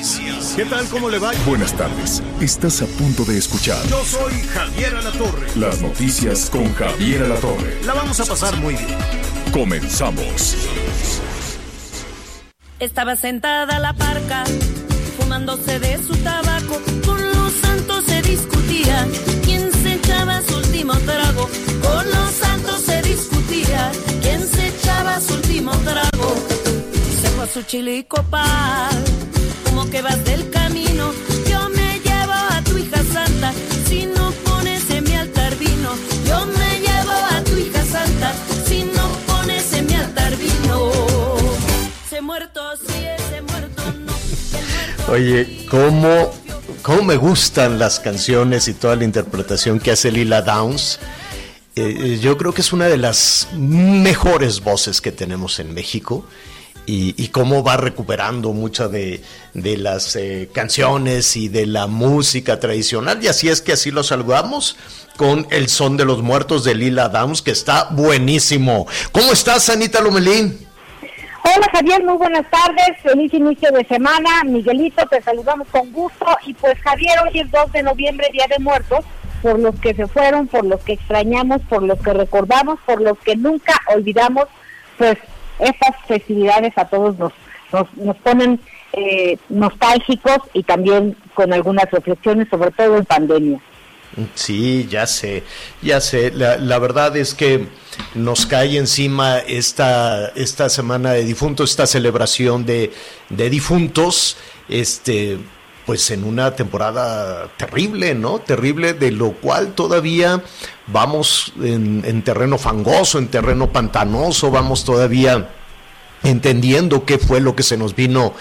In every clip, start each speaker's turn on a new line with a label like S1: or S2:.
S1: noticias. ¿Qué tal? ¿Cómo le va? Buenas tardes. Estás a punto de escuchar.
S2: Yo soy Javier Alatorre.
S1: Las noticias con Javier Alatorre.
S2: La vamos a pasar muy bien.
S1: Comenzamos.
S3: Estaba sentada la parca, fumándose de su tabaco. Con los santos se discutía quién se echaba su último trago. Con los santos se discutía quién se echaba su último trago. Su chile y copal, como que vas del camino. Yo me llevo a tu hija santa, si no pones en mi altar vino. Yo me llevo a tu hija santa, si no pones en mi altar vino. Se muerto, sí, ese muerto no. muerto
S4: Oye, ¿cómo, ¿cómo me gustan las canciones y toda la interpretación que hace Lila Downs? Eh, eh, yo creo que es una de las mejores voces que tenemos en México y, y cómo va recuperando muchas de, las eh, canciones y de la música tradicional. Y así es que así lo saludamos con el son de los muertos de Lila Downs, que está buenísimo. ¿Cómo estás, Anita Lomelín?
S5: Hola Javier, muy buenas tardes, feliz inicio de semana, Miguelito, te saludamos con gusto y pues Javier, hoy es 2 de noviembre, Día de Muertos, por los que se fueron, por los que extrañamos, por los que recordamos, por los que nunca olvidamos, pues estas festividades a todos nos, nos, nos ponen eh, nostálgicos y también con algunas reflexiones, sobre todo en pandemia.
S4: Sí, ya sé, ya sé. La, la verdad es que nos cae encima esta, esta semana de difuntos, esta celebración de, de difuntos, este, pues en una temporada terrible, ¿no? Terrible, de lo cual todavía vamos en, en terreno fangoso, en terreno pantanoso, vamos todavía entendiendo qué fue lo que se nos vino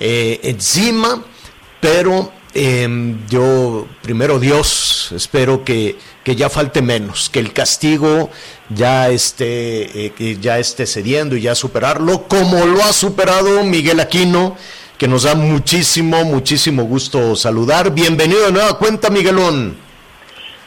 S4: eh, encima, pero eh, yo, primero Dios, espero que, que, ya falte menos, que el castigo ya esté, eh, ya esté cediendo y ya superarlo, como lo ha superado Miguel Aquino, que nos da muchísimo, muchísimo gusto saludar. Bienvenido de nueva cuenta, Miguelón.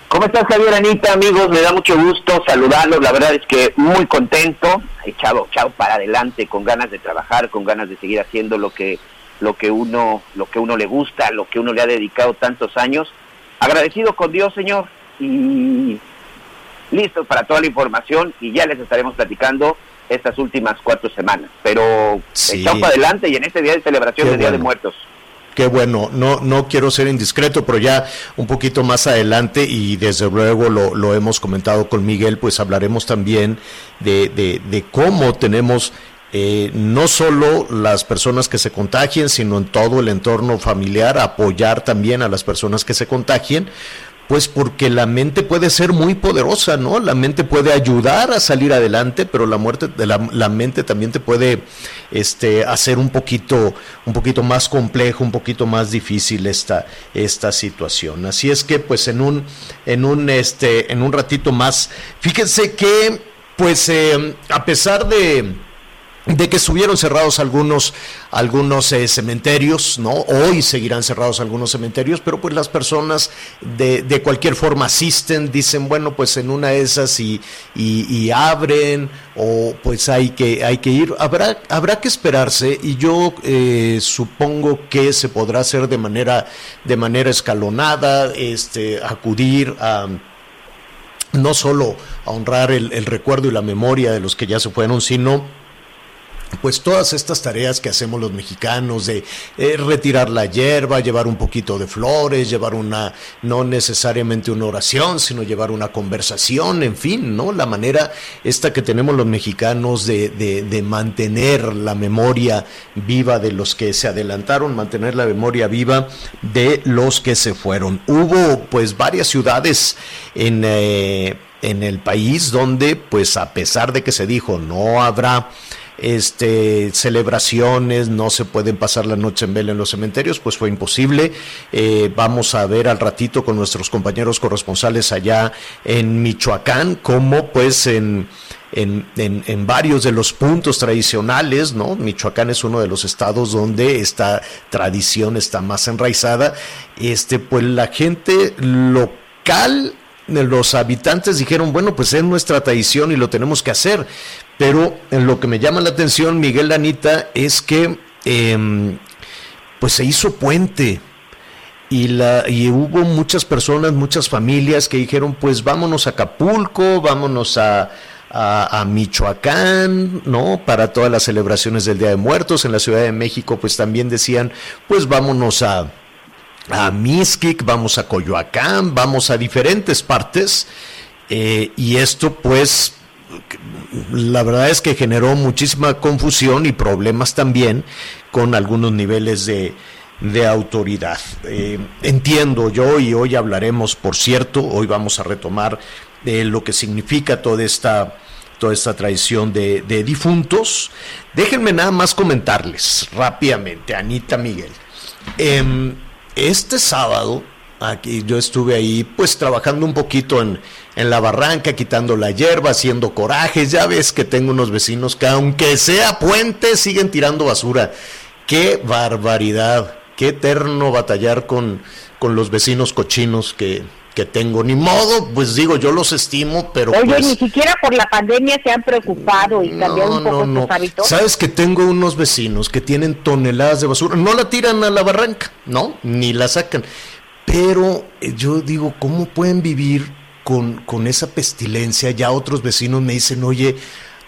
S6: ¿Cómo estás, Javier Anita, amigos? Me da mucho gusto saludarlos. La verdad es que muy contento, echado, echado para adelante, con ganas de trabajar, con ganas de seguir haciendo lo que lo que uno lo que uno le gusta, lo que uno le ha dedicado tantos años. Agradecido con Dios, Señor, y listo para toda la información y ya les estaremos platicando estas últimas cuatro semanas. Pero
S4: Sí.
S6: echado para adelante y en este día de celebración del Día de. Muertos.
S4: Qué bueno, no, no quiero ser indiscreto, pero ya un poquito más adelante, y desde luego lo, lo hemos comentado con Miguel, pues hablaremos también de, de, cómo tenemos eh, no solo las personas que se contagien, sino en todo el entorno familiar, apoyar también a las personas que se contagien, pues porque la mente puede ser muy poderosa, ¿no? La mente puede ayudar a salir adelante, pero la muerte de la, la mente también te puede este hacer un poquito un poquito más complejo, un poquito más difícil esta esta situación. Así es que pues en un en un este en un ratito más, fíjense que pues eh, a pesar de de que estuvieron cerrados algunos algunos eh, cementerios, ¿no? Hoy seguirán cerrados algunos cementerios, pero pues las personas de, de cualquier forma asisten, dicen, bueno, pues en una de esas y, y, y abren, o pues hay que, hay que ir. Habrá, habrá que esperarse, y yo eh, supongo que se podrá hacer de manera, de manera escalonada, este, acudir a no solo a honrar el, el recuerdo y la memoria de los que ya se fueron, sino pues todas estas tareas que hacemos los mexicanos de eh, retirar la hierba, llevar un poquito de flores, llevar una, no necesariamente una oración, sino llevar una conversación, en fin, ¿no? La manera esta que tenemos los mexicanos de, de, mantener la memoria viva de los que se adelantaron, mantener la memoria viva de los que se fueron. Hubo pues varias ciudades en... Eh, en el país donde pues a pesar de que se dijo no habrá este, celebraciones, no se pueden pasar la noche en vela en los cementerios, pues fue imposible. Eh, vamos a ver al ratito con nuestros compañeros corresponsales allá en Michoacán, cómo pues en, en, en, varios de los puntos tradicionales, ¿no? Michoacán es uno de los estados donde esta tradición está más enraizada. Este, pues la gente local los habitantes dijeron, bueno, pues es nuestra tradición y lo tenemos que hacer. Pero lo que me llama la atención, Miguel Anita, es que em, pues se hizo puente y, la, y hubo muchas personas, muchas familias que dijeron, pues vámonos a Acapulco, vámonos a, a, Michoacán, ¿no? Para todas las celebraciones del Día de Muertos. En la Ciudad de México, pues también decían, pues vámonos a, a Mixquic, vamos a Coyoacán, vamos a diferentes partes. Eh, y esto, pues, la verdad es que generó muchísima confusión y problemas también con algunos niveles de, de autoridad. Eh, entiendo yo, y hoy hablaremos, por cierto, hoy vamos a retomar de lo que significa toda esta, toda esta tradición de, de difuntos. Déjenme nada más comentarles rápidamente, Anita Miguel. Este sábado, aquí yo estuve ahí, pues trabajando un poquito en, en la barranca, quitando la hierba, haciendo corajes. Ya ves que tengo unos vecinos que, aunque sea puente, siguen tirando basura. ¡Qué barbaridad! ¡Qué eterno batallar con, con los vecinos cochinos que, que tengo. Ni modo, pues digo, yo los estimo, pero.
S5: Oye,
S4: pues
S5: ni siquiera por la pandemia se han preocupado y cambiado un poco sus hábitos.
S4: Sabes que tengo unos vecinos que tienen toneladas de basura, no la tiran a la barranca, ¿no? Ni la sacan. Pero eh, yo digo, ¿cómo pueden vivir con, con esa pestilencia? Ya otros vecinos me dicen, oye,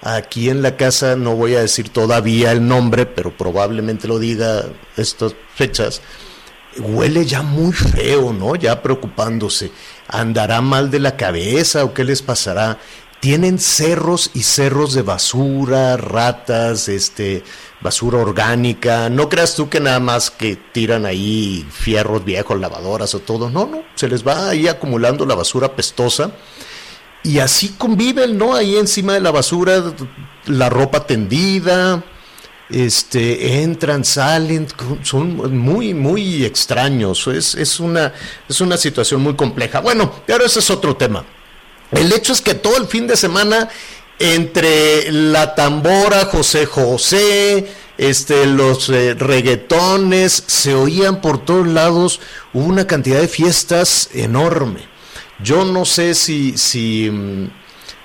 S4: aquí en la casa, no voy a decir todavía el nombre, pero probablemente lo diga estas fechas huele ya muy feo, ¿no? Ya preocupándose. ¿Andará mal de la cabeza o qué les pasará? Tienen cerros y cerros de basura, ratas, este, basura orgánica. No creas tú que nada más que tiran ahí fierros viejos, lavadoras o todo. No, no, se les va ahí acumulando la basura pestosa. Y así conviven, ¿no? Ahí encima de la basura, la ropa tendida, este, entran, salen, son muy, muy extraños. Es, es, una, es una situación muy compleja. Bueno, pero ese es otro tema. El hecho es que todo el fin de semana, entre la tambora, José José, este, los eh, reggaetones, se oían por todos lados, hubo una cantidad de fiestas enorme. Yo no sé si, si mm,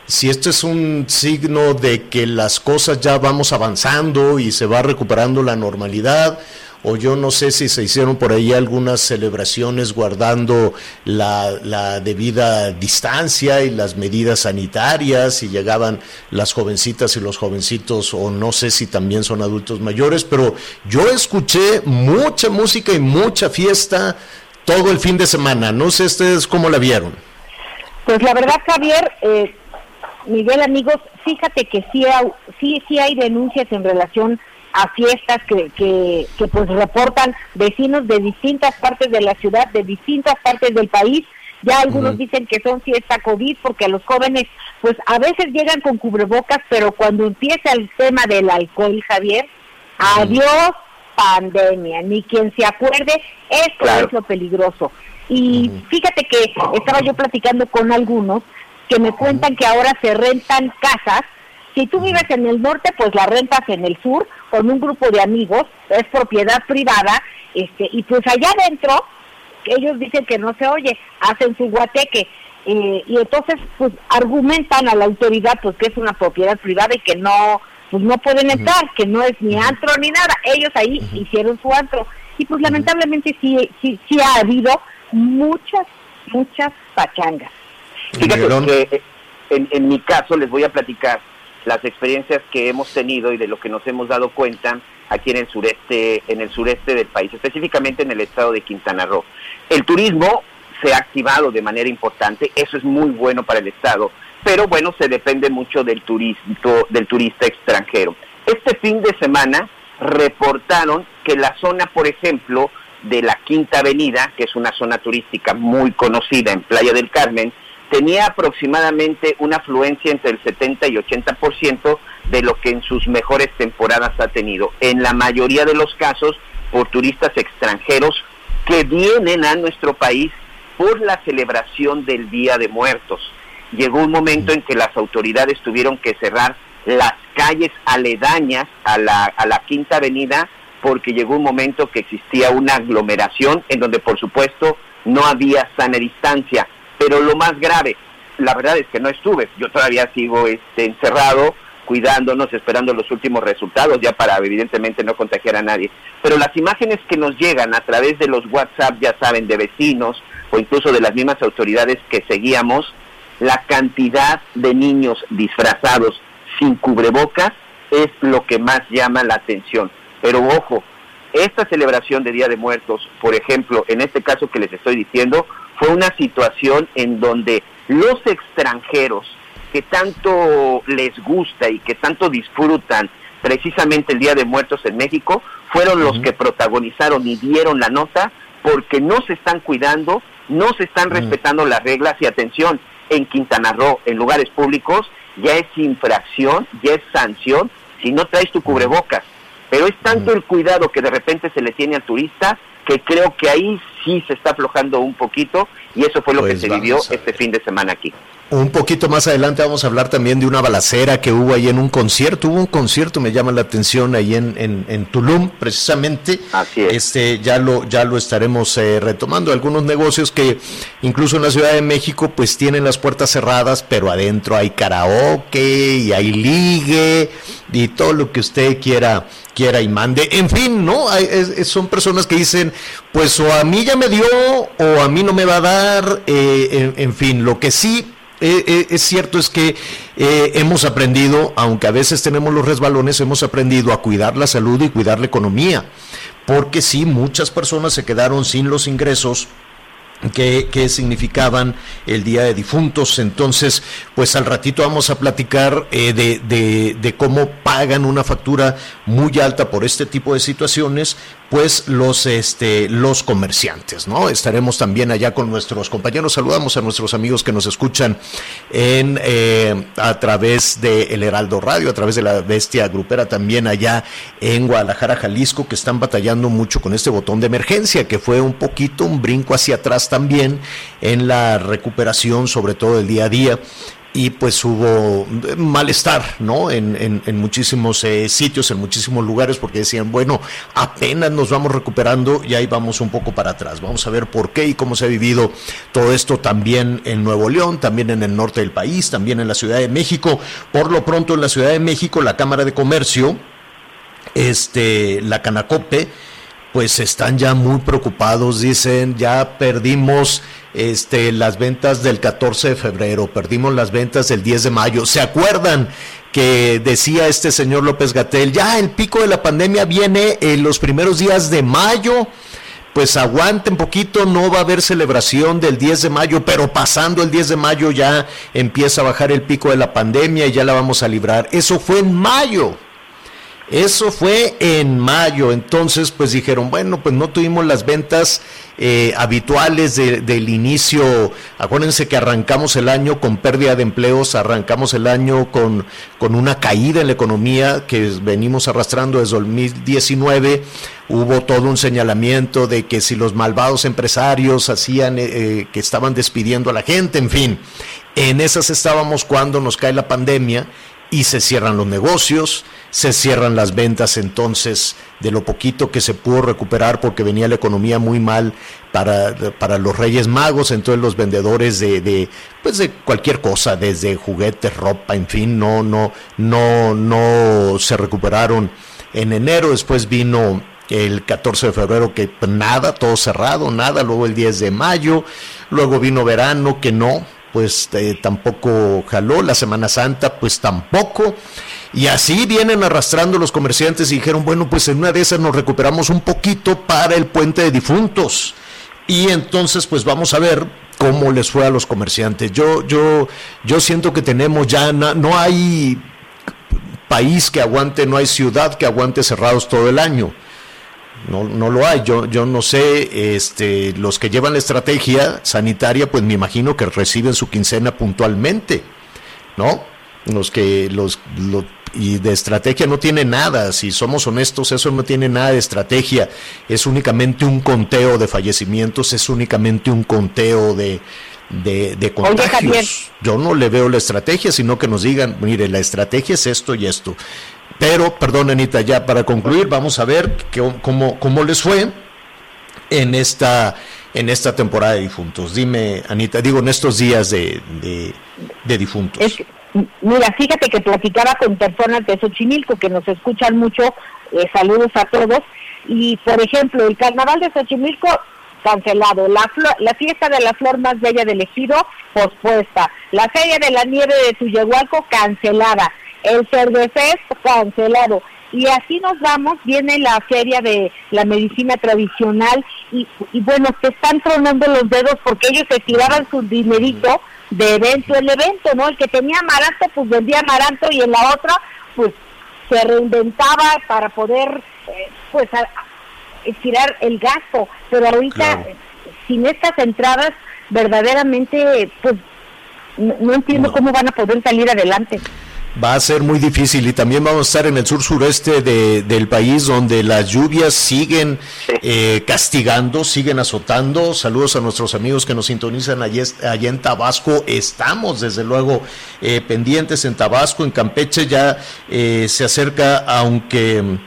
S4: si esto es un signo de que las cosas ya vamos avanzando y se va recuperando la normalidad, o yo no sé si se hicieron por ahí algunas celebraciones guardando la, debida distancia y las medidas sanitarias y llegaban las jovencitas y los jovencitos o no sé si también son adultos mayores, pero yo escuché mucha música y mucha fiesta todo el fin de semana. No sé ustedes cómo la vieron.
S5: Pues la verdad, Javier, eh, Miguel, amigos, fíjate que sí, sí, sí hay denuncias en relación a fiestas que, que, que pues reportan vecinos de distintas partes de la ciudad, de distintas partes del país. Ya algunos dicen que son fiesta COVID porque a los jóvenes pues a veces llegan con cubrebocas, pero cuando empieza el tema del alcohol, Javier, adiós pandemia, ni quien se acuerde, esto es lo peligroso. Y fíjate que estaba yo platicando con algunos que me cuentan que ahora se rentan casas. Si tú vives en el norte, pues la rentas en el sur con un grupo de amigos, es propiedad privada, este, y pues allá adentro, ellos dicen que no se oye, hacen su guateque. Eh, y entonces pues argumentan a la autoridad pues que es una propiedad privada y que no pues no pueden entrar, que no es ni antro ni nada. Ellos ahí hicieron su antro y pues lamentablemente sí, sí sí ha habido muchas muchas pachangas.
S6: Fíjate que eh, en, en mi caso les voy a platicar las experiencias que hemos tenido y de lo que nos hemos dado cuenta aquí en el sureste, en el sureste del país, específicamente en el estado de Quintana Roo. El turismo se ha activado de manera importante, eso es muy bueno para el estado, pero bueno, se depende mucho del turismo, del turista extranjero. Este fin de semana reportaron que la zona, por ejemplo, de la Quinta Avenida, que es una zona turística muy conocida en Playa del Carmen, tenía aproximadamente una afluencia entre el 70 y 80% de lo que en sus mejores temporadas ha tenido. En la mayoría de los casos, por turistas extranjeros que vienen a nuestro país por la celebración del Día de Muertos. Llegó un momento en que las autoridades tuvieron que cerrar las calles aledañas a la, a la Quinta Avenida porque llegó un momento que existía una aglomeración en donde por supuesto no había sana distancia. Pero lo más grave, la verdad es que no estuve, yo todavía sigo este, encerrado, cuidándonos, esperando los últimos resultados, ya para evidentemente no contagiar a nadie. Pero las imágenes que nos llegan a través de los WhatsApp, ya saben, de vecinos o incluso de las mismas autoridades que seguíamos, la cantidad de niños disfrazados sin cubrebocas es lo que más llama la atención. Pero ojo, esta celebración de Día de Muertos, por ejemplo, en este caso que les estoy diciendo, fue una situación en donde los extranjeros que tanto les gusta y que tanto disfrutan precisamente el Día de Muertos en México, fueron los que protagonizaron y dieron la nota porque no se están cuidando, no se están respetando las reglas. Y atención, en Quintana Roo, en lugares públicos, ya es infracción, ya es sanción si no traes tu cubrebocas. Pero es tanto el cuidado que de repente se le tiene al turista que creo que ahí sí se está aflojando un poquito y eso fue lo que
S4: Pues
S6: se vivió este fin de semana aquí.
S4: Un poquito más adelante vamos a hablar también de una balacera que hubo ahí en un concierto. Hubo un concierto, me llama la atención, ahí en, en, en Tulum, precisamente.
S6: Así es.
S4: Este, ya lo, ya lo estaremos eh, retomando. Algunos negocios que incluso en la Ciudad de México, pues tienen las puertas cerradas, pero adentro hay karaoke y hay ligue y todo lo que usted quiera quiera y mande. En fin, ¿no? Hay- es- es- son personas que dicen, pues o a mí ya me dio o a mí no me va a dar. eh, en, en fin, lo que sí eh, eh, es cierto es que eh, hemos aprendido, aunque a veces tenemos los resbalones, hemos aprendido a cuidar la salud y cuidar la economía. Porque sí, muchas personas se quedaron sin los ingresos que, significaban el Día de Difuntos. Entonces, pues al ratito vamos a platicar de cómo pagan una factura muy alta por este tipo de situaciones, pues los, este, los comerciantes, ¿no? Estaremos también allá con nuestros compañeros. Saludamos a nuestros amigos que nos escuchan en, eh, a través de El Heraldo Radio, a través de la Bestia Grupera también allá en Guadalajara, Jalisco, que están batallando mucho con este botón de emergencia, que fue un poquito un brinco hacia atrás también en la recuperación, sobre todo el día a día. Y pues hubo malestar, ¿no? En, en- en muchísimos eh, sitios, en muchísimos lugares, porque decían, bueno, apenas nos vamos recuperando y ahí vamos un poco para atrás. Vamos a ver por qué y cómo se ha vivido todo esto también en Nuevo León, también en el norte del país, también en la Ciudad de México. Por lo pronto en la Ciudad de México, la Cámara de Comercio, este, la Canacope, pues están ya muy preocupados, dicen, ya perdimos este, las ventas del 14 de febrero, perdimos las ventas del 10 de mayo. ¿Se acuerdan que decía este señor López Gatel, ya el pico de la pandemia viene en los primeros días de mayo? Pues aguanten poquito, no va a haber celebración del 10 de mayo, pero pasando el 10 de mayo ya empieza a bajar el pico de la pandemia y ya la vamos a librar. Eso fue en mayo. Eso fue en mayo, entonces pues dijeron, bueno, pues no tuvimos las ventas eh, habituales de- del inicio, acuérdense que arrancamos el año con pérdida de empleos, arrancamos el año con, con una caída en la economía que venimos arrastrando desde 2019, hubo todo un señalamiento de que si los malvados empresarios hacían, eh, que estaban despidiendo a la gente, en fin, en esas estábamos cuando nos cae la pandemia y se cierran los negocios, se cierran las ventas entonces de lo poquito que se pudo recuperar porque venía la economía muy mal para, para los Reyes Magos, entonces los vendedores de, de pues de cualquier cosa, desde juguetes, ropa, en fin, no, no, no, no se recuperaron. En enero, después vino el 14 de febrero que nada, todo cerrado, nada, luego el 10 de mayo, luego vino verano que no, pues eh, tampoco jaló, la Semana Santa pues tampoco, y así vienen arrastrando los comerciantes y dijeron, bueno, pues en una de esas nos recuperamos un poquito para el puente de difuntos. Y entonces pues vamos a ver cómo les fue a los comerciantes. Yo, yo, yo siento que tenemos ya, no hay país que aguante, no hay ciudad que aguante cerrados todo el año. No, no lo hay. Yo, yo no sé, este, los que llevan la estrategia sanitaria, pues me imagino que reciben su quincena puntualmente, ¿no? Los que, los, los y de estrategia no tiene nada, si somos honestos, eso no tiene nada de estrategia, es únicamente un conteo de fallecimientos, es únicamente un conteo de, de, contagios. Yo no le veo la estrategia, sino que nos digan, mire, la estrategia es esto y esto. Pero, perdón, Anita, ya para concluir, vamos a ver cómo, cómo les fue en esta, en esta temporada de difuntos. Dime, Anita, digo, en estos días de, de, difuntos.
S5: mira, fíjate que platicaba con personas de Xochimilco que nos escuchan mucho, eh, saludos a todos, y por ejemplo, el carnaval de Xochimilco cancelado. La, la fiesta de la flor más bella del ejido, pospuesta. La feria de la nieve de Tuyehualco, cancelada. El Cervefest, cancelado. Y así nos vamos, viene la feria de la medicina tradicional y, y bueno, se están tronando los dedos porque ellos se tiraban su dinerito de evento en evento, ¿no? El que tenía amaranto, pues vendía amaranto y en la otra, pues se reinventaba para poder, eh, pues, estirar el gasto, pero ahorita sin estas entradas verdaderamente pues no, entiendo cómo van a poder salir adelante.
S4: Va a ser muy difícil y también vamos a estar en el sur sureste de, del país donde las lluvias siguen eh, castigando, siguen azotando. Saludos a nuestros amigos que nos sintonizan allá, en Tabasco. Estamos desde luego eh, pendientes en Tabasco, en Campeche ya eh, se acerca, aunque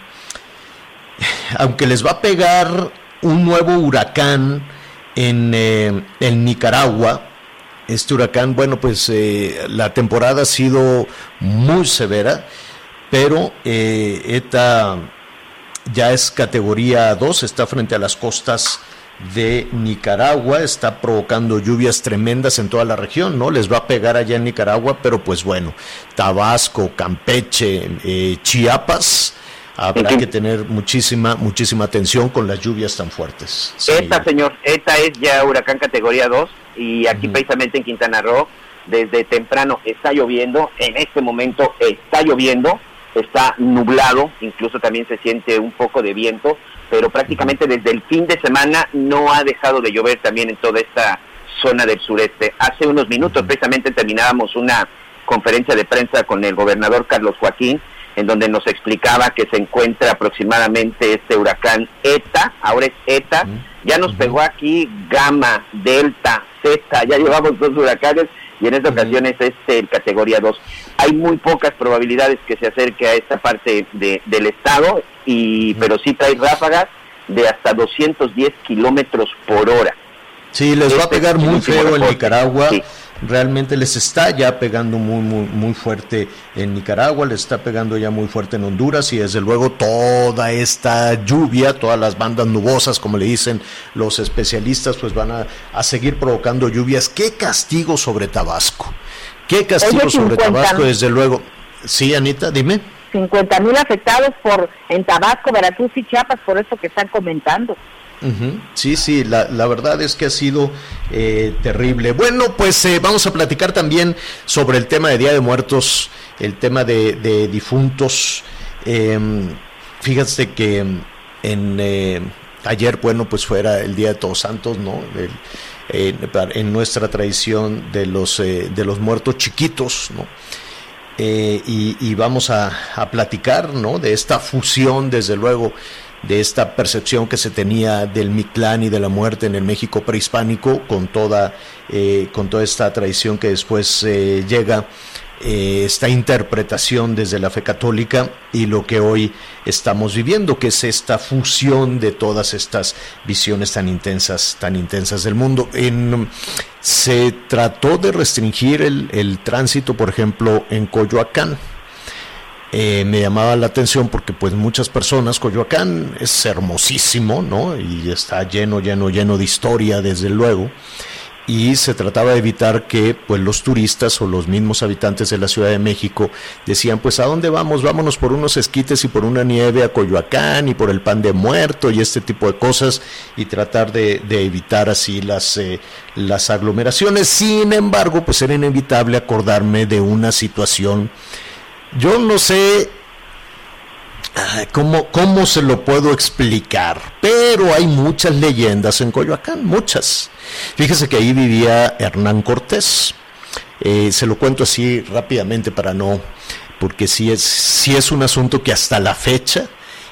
S4: aunque les va a pegar un nuevo huracán en, eh, Nicaragua, este huracán, bueno, pues eh, la temporada ha sido muy severa, pero eh, ETA ya es categoría 2, está frente a las costas de Nicaragua, está provocando lluvias tremendas en toda la región, ¿no? Les va a pegar allá en Nicaragua, pero pues bueno, Tabasco, Campeche, Chiapas, habrá que tener muchísima, muchísima atención con las lluvias tan fuertes.
S6: Esta, señor, esta es ya huracán categoría 2 y aquí precisamente en Quintana Roo, desde temprano está lloviendo, en este momento está lloviendo, está nublado, incluso también se siente un poco de viento, pero prácticamente desde el fin de semana no ha dejado de llover también en toda esta zona del sureste. Hace unos minutos precisamente terminábamos una conferencia de prensa con el gobernador Carlos Joaquín, en donde nos explicaba que se encuentra aproximadamente este huracán ETA, ahora es ETA, ya nos pegó aquí Gamma, Delta, Zeta, ya llevamos dos huracanes y en esta ocasión es este el categoría 2. Hay muy pocas probabilidades que se acerque a esta parte de, del estado, y pero sí trae ráfagas de hasta 210 kilómetros por hora.
S4: Sí, les va a este pegar muy feo en Nicaragua realmente les está ya pegando muy, muy, muy fuerte en Nicaragua, les está pegando ya muy fuerte en Honduras y desde luego toda esta lluvia, todas las bandas nubosas, como le dicen los especialistas, pues van a, seguir provocando lluvias. ¿Qué castigo sobre Tabasco? ¿Qué castigo sobre Tabasco, desde luego? Sí, Anita, dime.
S5: 50 mil afectados por en Tabasco, Veracruz y Chiapas por eso que están comentando.
S4: Sí, sí, la, verdad es que ha sido eh, terrible. Bueno, pues eh, vamos a platicar también sobre el tema de Día de Muertos, el tema de, difuntos. Eh, que en eh, ayer, bueno, pues fuera el Día de Todos Santos, ¿no? en nuestra tradición de los, de los muertos chiquitos, ¿no? Y, y, vamos a, a platicar, ¿no? De esta fusión, desde luego, de esta percepción que se tenía del Mictlán y de la muerte en el México prehispánico, con toda, eh, con toda esta tradición que después eh, llega, eh, esta interpretación desde la fe católica y lo que hoy estamos viviendo, que es esta fusión de todas estas visiones tan intensas, tan intensas del mundo. En, se trató de restringir el, el tránsito, por ejemplo, en Coyoacán eh, me llamaba la atención porque pues muchas personas, Coyoacán es hermosísimo, ¿no? Y está lleno, lleno, lleno de historia, desde luego. Y se trataba de evitar que pues los turistas o los mismos habitantes de la Ciudad de México decían, pues ¿a dónde vamos? Vámonos por unos esquites y por una nieve a Coyoacán y por el pan de muerto y este tipo de cosas y tratar de, evitar así las, eh, las aglomeraciones. Sin embargo, pues era inevitable acordarme de una situación yo no sé cómo, cómo se lo puedo explicar, pero hay muchas leyendas en Coyoacán, muchas. Fíjese que ahí vivía Hernán Cortés. Eh, se lo cuento así rápidamente para no porque sí es, sí es un asunto que hasta la fecha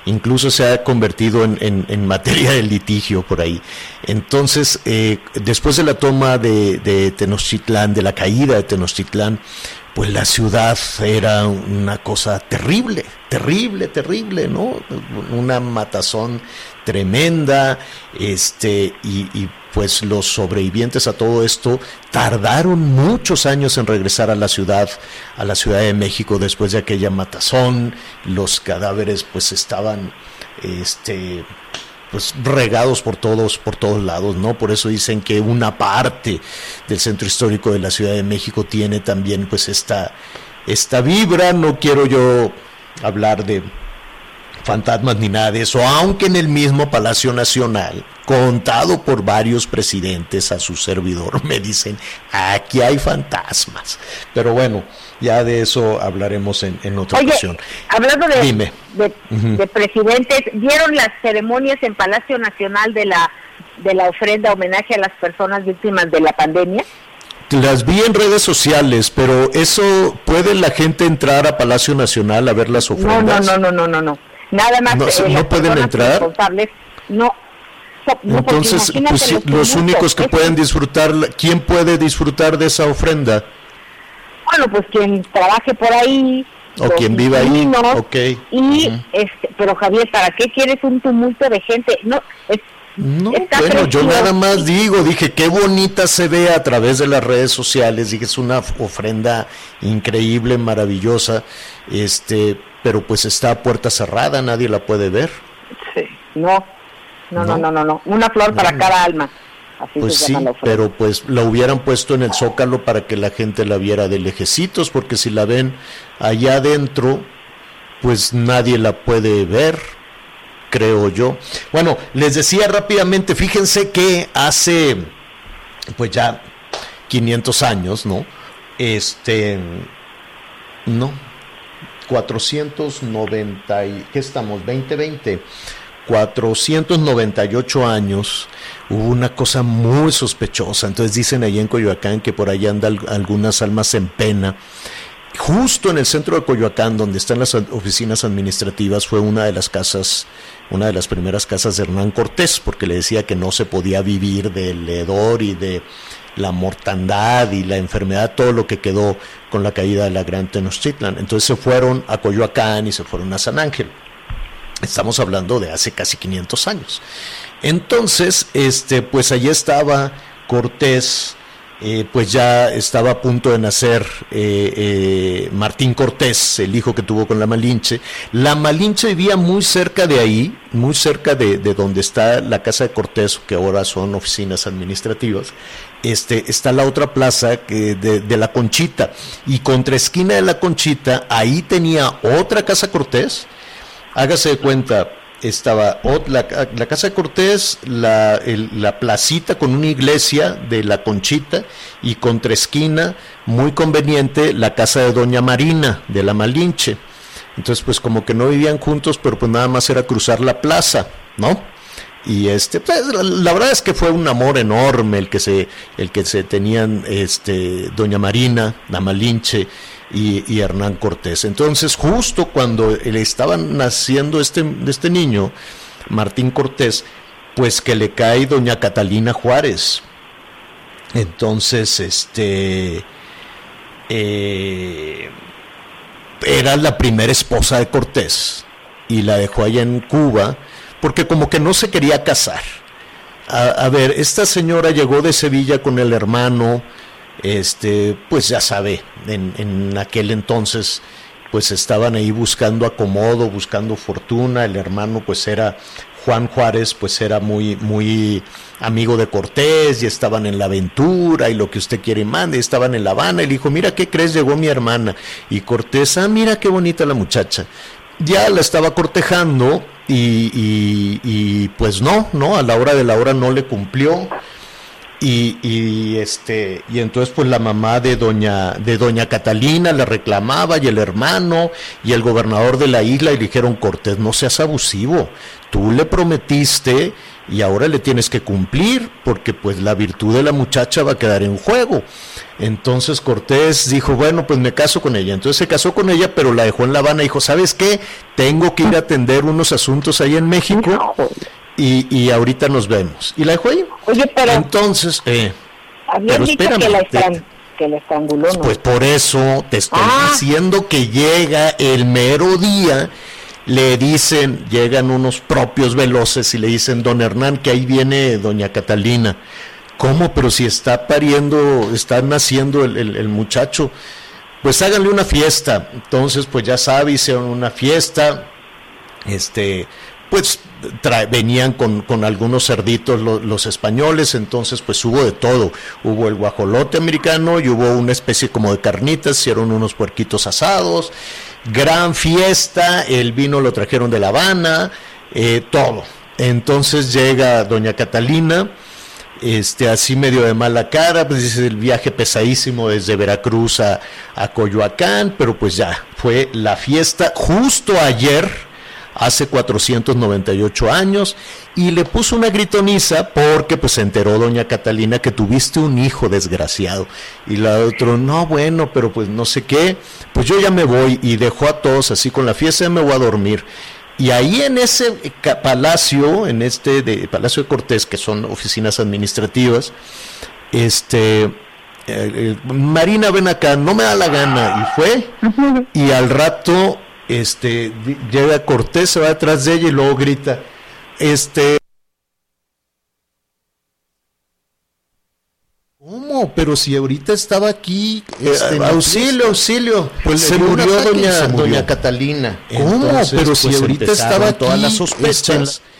S4: incluso se ha convertido en, materia de litigio por ahí. Entonces, eh, después de la toma de, de Tenochtitlán, de la caída de Tenochtitlán, pues la ciudad era una cosa terrible, terrible, terrible, ¿no? Una matazón tremenda, este, y, pues los sobrevivientes a todo esto tardaron muchos años en regresar a la ciudad, a la Ciudad de México después de aquella matazón, los cadáveres pues estaban, este, pues regados por todos, por todos lados, ¿no? Por eso dicen que una parte del centro histórico de la Ciudad de México tiene también pues esta, esta vibra, no quiero yo hablar de fantasmas ni nada de eso, aunque en el mismo Palacio Nacional, contado por varios presidentes a su servidor, me dicen, aquí hay fantasmas. Pero bueno, ya de eso hablaremos en, en otra
S5: Oye,
S4: ocasión.
S5: Hablando de,
S4: Dime.
S5: de, de presidentes, ¿vieron las ceremonias en Palacio Nacional de la, de la ofrenda homenaje a las personas víctimas de la pandemia?
S4: Las vi en redes sociales, pero eso puede la gente entrar a Palacio Nacional a ver las ofrendas.
S5: no, no, no, no, no, no. Nada más.
S4: No,
S5: eh,
S4: ¿no pueden entrar?
S5: No.
S4: Entonces, pues, los únicos que pueden disfrutar, ¿quién puede disfrutar de esa ofrenda?
S5: Bueno, pues quien trabaje por ahí.
S4: O quien viva ahí,
S5: inquilinos,
S4: ok.
S5: Y, este, pero Javier, ¿para qué quieres un tumulto de gente? No, es,
S4: No, bueno, yo nada más digo, dije, qué bonita se ve a través de las redes sociales, dije, es una ofrenda increíble, maravillosa, este, pero pues está a puerta cerrada, nadie la puede ver.
S6: Sí.
S5: No, no, no,
S4: No.
S5: no, no. Una flor para
S4: no.
S5: cada alma. Así
S4: Pues
S5: se
S4: sí, pero pues la hubieran puesto en el zócalo para que la gente la viera de lejecitos, porque si la ven allá adentro, pues nadie la puede ver, creo yo. Bueno, les decía rápidamente, fíjense que hace, pues ya 500 años, ¿no? Este, no, 490, y, ¿qué estamos? 2020. 498 años hubo una cosa muy sospechosa. Entonces dicen allá en Coyoacán que por allá andan algunas almas en pena. Justo en el centro de Coyoacán, donde están las oficinas administrativas, fue una de las casas, una de las primeras casas de Hernán Cortés, porque le decía que no se podía vivir del hedor y de la mortandad y la enfermedad, todo lo que quedó con la caída de la Gran Tenochtitlan. Entonces se fueron a Coyoacán y se fueron a San Ángel. Estamos hablando de hace casi 500 años. Entonces, este, pues allí estaba Cortés, eh, pues ya estaba a punto de nacer eh, eh, Martín Cortés, el hijo que tuvo con la Malinche. La Malinche vivía muy cerca de ahí, muy cerca de, de donde está la casa de Cortés, que ahora son oficinas administrativas. Este, está la otra plaza que de, de la Conchita, y contra esquina de la Conchita, ahí tenía otra casa Cortés. Hágase de cuenta, estaba la, la casa de Cortés, la, el- la placita con una iglesia de la Conchita y contra esquina, muy conveniente, la casa de Doña Marina de la Malinche. Entonces, pues como que no vivían juntos, pero pues nada más era cruzar la plaza, ¿no? Y este, pues, la, la verdad es que fue un amor enorme el que se, el que se tenían, este, Doña Marina, la Malinche y, Hernán Cortés. Entonces, justo cuando le estaban naciendo este, este niño, Martín Cortés, pues que le cae Doña Catalina Juárez. Entonces, este, eh, era la primera esposa de Cortés y la dejó allá en Cuba porque como que no se quería casar. A ver, esta señora llegó de Sevilla con el hermano, este, pues ya sabe, en, en aquel entonces pues estaban ahí buscando acomodo, buscando fortuna, el hermano pues era Juan Juárez, pues era muy, muy amigo de Cortés y estaban en la aventura y lo que usted quiere y mande, y estaban en La Habana. Y le dijo, mira qué crees, llegó mi hermana. Y Cortés, ah, mira qué bonita la muchacha. Ya la estaba cortejando y, y, y pues no, no, a la hora de la hora no le cumplió. Y, y, este y entonces pues la mamá de doña de doña Catalina le reclamaba y el hermano y el gobernador de la isla y le dijeron Cortés no seas abusivo tú le prometiste y ahora le tienes que cumplir porque pues la virtud de la muchacha va a quedar en juego. Entonces Cortés dijo, bueno, pues me caso con ella. Entonces se casó con ella, pero la dejó en La Habana. Dijo, ¿sabes qué? Tengo que ir a atender unos asuntos ahí en México y, y ahorita nos vemos. Y la dejó ahí.
S5: Oye, pero
S4: Entonces, eh, pero espérame,
S5: que la,
S4: pues por eso te estoy
S5: Ah.
S4: diciendo que llega el mero día, le dicen, llegan unos propios veloces y le dicen, don Hernán, que ahí viene doña Catalina. ¿Cómo? Pero si está pariendo, está naciendo el, el- el muchacho, pues háganle una fiesta. Entonces, pues ya sabe, hicieron una fiesta, este pues venían con, con algunos cerditos lo- los españoles, entonces pues hubo de todo, hubo el guajolote americano y hubo una especie como de carnitas, hicieron unos puerquitos asados, gran fiesta, el vino lo trajeron de La Habana, eh, todo. Entonces llega doña Catalina, este así medio de mala cara, pues dice el viaje pesadísimo desde Veracruz a, a Coyoacán, pero pues ya, fue la fiesta justo ayer, hace 498 años, y le puso una gritoniza porque pues se enteró doña Catalina que tuviste un hijo desgraciado. Y la otro, no, bueno, pero pues no sé qué, pues yo ya me voy y dejó a todos así con la fiesta, ya me voy a dormir. Y ahí en ese palacio, en este de Palacio de Cortés, que son oficinas administrativas, este eh, eh, Marina ven acá, no me da la gana, y fue, y al rato este llega Cortés, se va detrás de ella y luego grita, este ¿Cómo? Pero si ahorita estaba aquí, este, auxilio, auxilio.
S1: Pues
S4: se murió doña,
S1: se murió.
S4: doña Catalina.
S1: ¿Cómo?
S4: pero si
S1: pues,
S4: ahorita estaba aquí,
S1: todas las sospechas.
S4: este,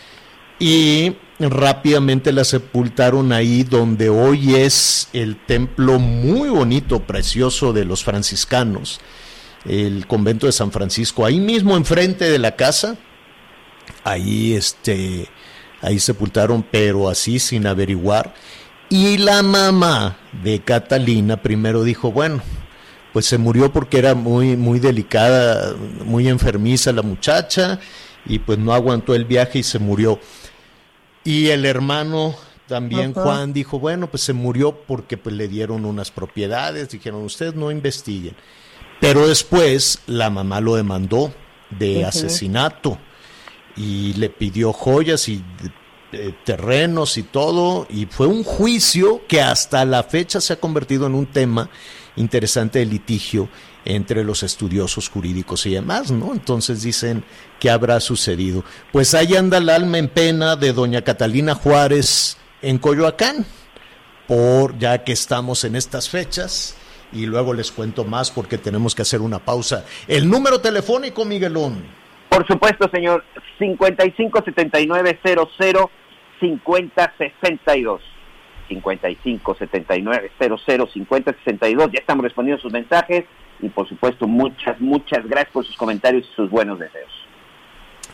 S4: y rápidamente la sepultaron ahí donde hoy es el templo muy bonito, precioso de los franciscanos, el convento de San Francisco, ahí mismo enfrente de la casa, ahí este, ahí sepultaron, pero así sin averiguar. Y la mamá de Catalina primero dijo, bueno, pues se murió porque era muy, muy delicada, muy enfermiza la muchacha, y pues no aguantó el viaje y se murió. Y el hermano también, Juan, dijo, bueno, pues se murió porque pues le dieron unas propiedades, dijeron, ustedes no investiguen. Pero después la mamá lo demandó de asesinato y le pidió joyas y eh, terrenos y todo, y fue un juicio que hasta la fecha se ha convertido en un tema interesante de litigio entre los estudiosos jurídicos y demás, ¿no? Entonces dicen que habrá sucedido. Pues ahí anda el alma en pena de doña Catalina Juárez en Coyoacán, por ya que estamos en estas fechas, y luego les cuento más porque tenemos que hacer una pausa. El número telefónico, Miguelón.
S6: Por supuesto, señor. 557900 5062. 557900 5062. Ya estamos respondiendo sus mensajes y por supuesto muchas, muchas gracias por sus comentarios y sus buenos deseos.